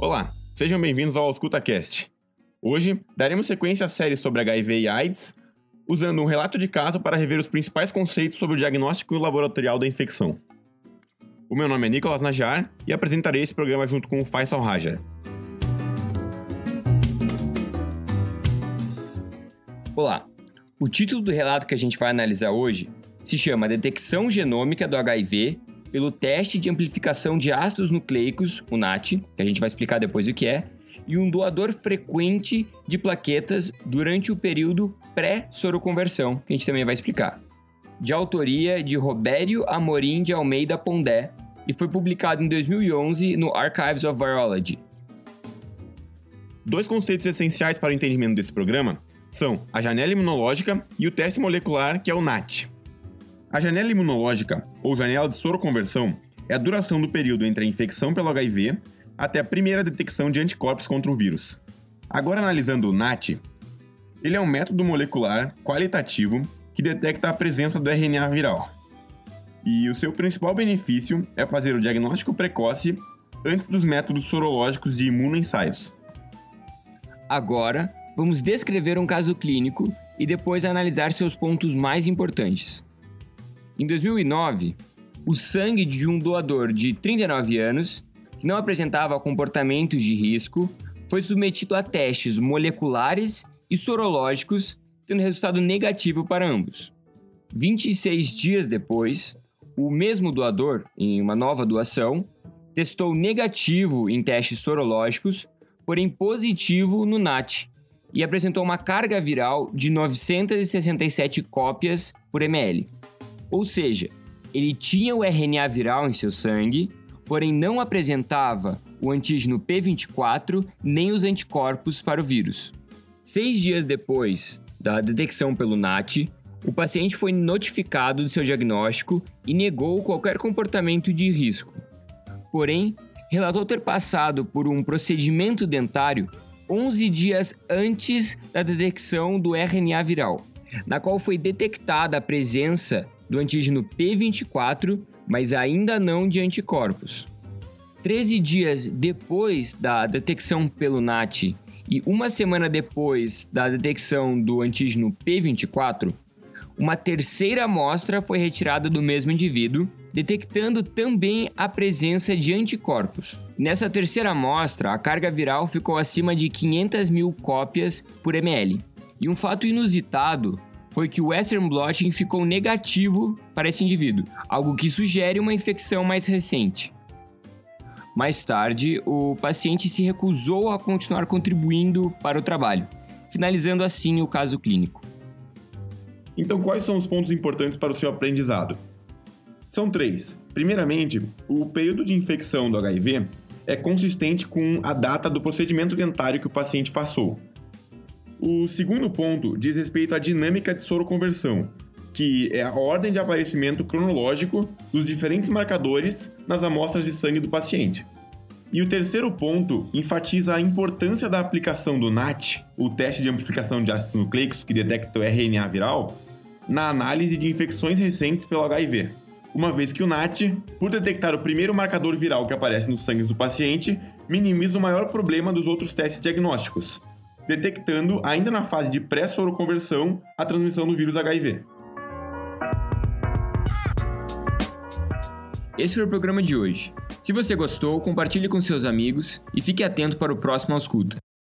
Olá, sejam bem-vindos ao AuscultaCast. Hoje daremos sequência à série sobre HIV e AIDS, usando um relato de caso para rever os principais conceitos sobre o diagnóstico laboratorial da infecção. O meu nome é Nicolas Najar e apresentarei esse programa junto com o Faisal Raja. Olá, o título do relato que a gente vai analisar hoje se chama Detecção Genômica do HIV pelo Teste de Amplificação de Ácidos Nucleicos, o NAT, que a gente vai explicar depois o que é, e um doador frequente de plaquetas durante o período pré-soroconversão, que a gente também vai explicar. De autoria de Robério Amorim de Almeida Pondé e foi publicado em 2011 no Archives of Virology. Dois conceitos essenciais para o entendimento desse programa são a janela imunológica e o teste molecular, que é o NAT. A janela imunológica, ou janela de soroconversão, é a duração do período entre a infecção pelo HIV até a primeira detecção de anticorpos contra o vírus. Agora analisando o NAT, ele é um método molecular qualitativo que detecta a presença do RNA viral. E o seu principal benefício é fazer o diagnóstico precoce antes dos métodos sorológicos de imunoensaios. Agora, vamos descrever um caso clínico e depois analisar seus pontos mais importantes. Em 2009, o sangue de um doador de 39 anos, que não apresentava comportamentos de risco, foi submetido a testes moleculares e sorológicos, tendo resultado negativo para ambos. 26 dias depois, o mesmo doador, em uma nova doação, testou negativo em testes sorológicos, porém positivo no NAT, e apresentou uma carga viral de 967 cópias por ml. Ou seja, ele tinha o RNA viral em seu sangue, porém não apresentava o antígeno P24 nem os anticorpos para o vírus. Seis dias depois da detecção pelo NAT, o paciente foi notificado do seu diagnóstico e negou qualquer comportamento de risco. Porém, relatou ter passado por um procedimento dentário 11 dias antes da detecção do RNA viral, na qual foi detectada a presença do antígeno P24, mas ainda não de anticorpos. 13 dias depois da detecção pelo NAT e uma semana depois da detecção do antígeno P24, uma terceira amostra foi retirada do mesmo indivíduo, detectando também a presença de anticorpos. Nessa terceira amostra, a carga viral ficou acima de 500 mil cópias por ml. E um fato inusitado foi que o Western blotting ficou negativo para esse indivíduo, algo que sugere uma infecção mais recente. Mais tarde, o paciente se recusou a continuar contribuindo para o trabalho, finalizando assim o caso clínico. Então, quais são os pontos importantes para o seu aprendizado? São três. Primeiramente, o período de infecção do HIV é consistente com a data do procedimento dentário que o paciente passou. O segundo ponto diz respeito à dinâmica de soroconversão, que é a ordem de aparecimento cronológico dos diferentes marcadores nas amostras de sangue do paciente. E o terceiro ponto enfatiza a importância da aplicação do NAT, o teste de amplificação de ácidos nucleicos que detecta o RNA viral, na análise de infecções recentes pelo HIV, uma vez que o NAT, por detectar o primeiro marcador viral que aparece no sangue do paciente, minimiza o maior problema dos outros testes diagnósticos, detectando, ainda na fase de pré-soroconversão, a transmissão do vírus HIV. Esse foi o programa de hoje. Se você gostou, compartilhe com seus amigos e fique atento para o próximo Ausculta.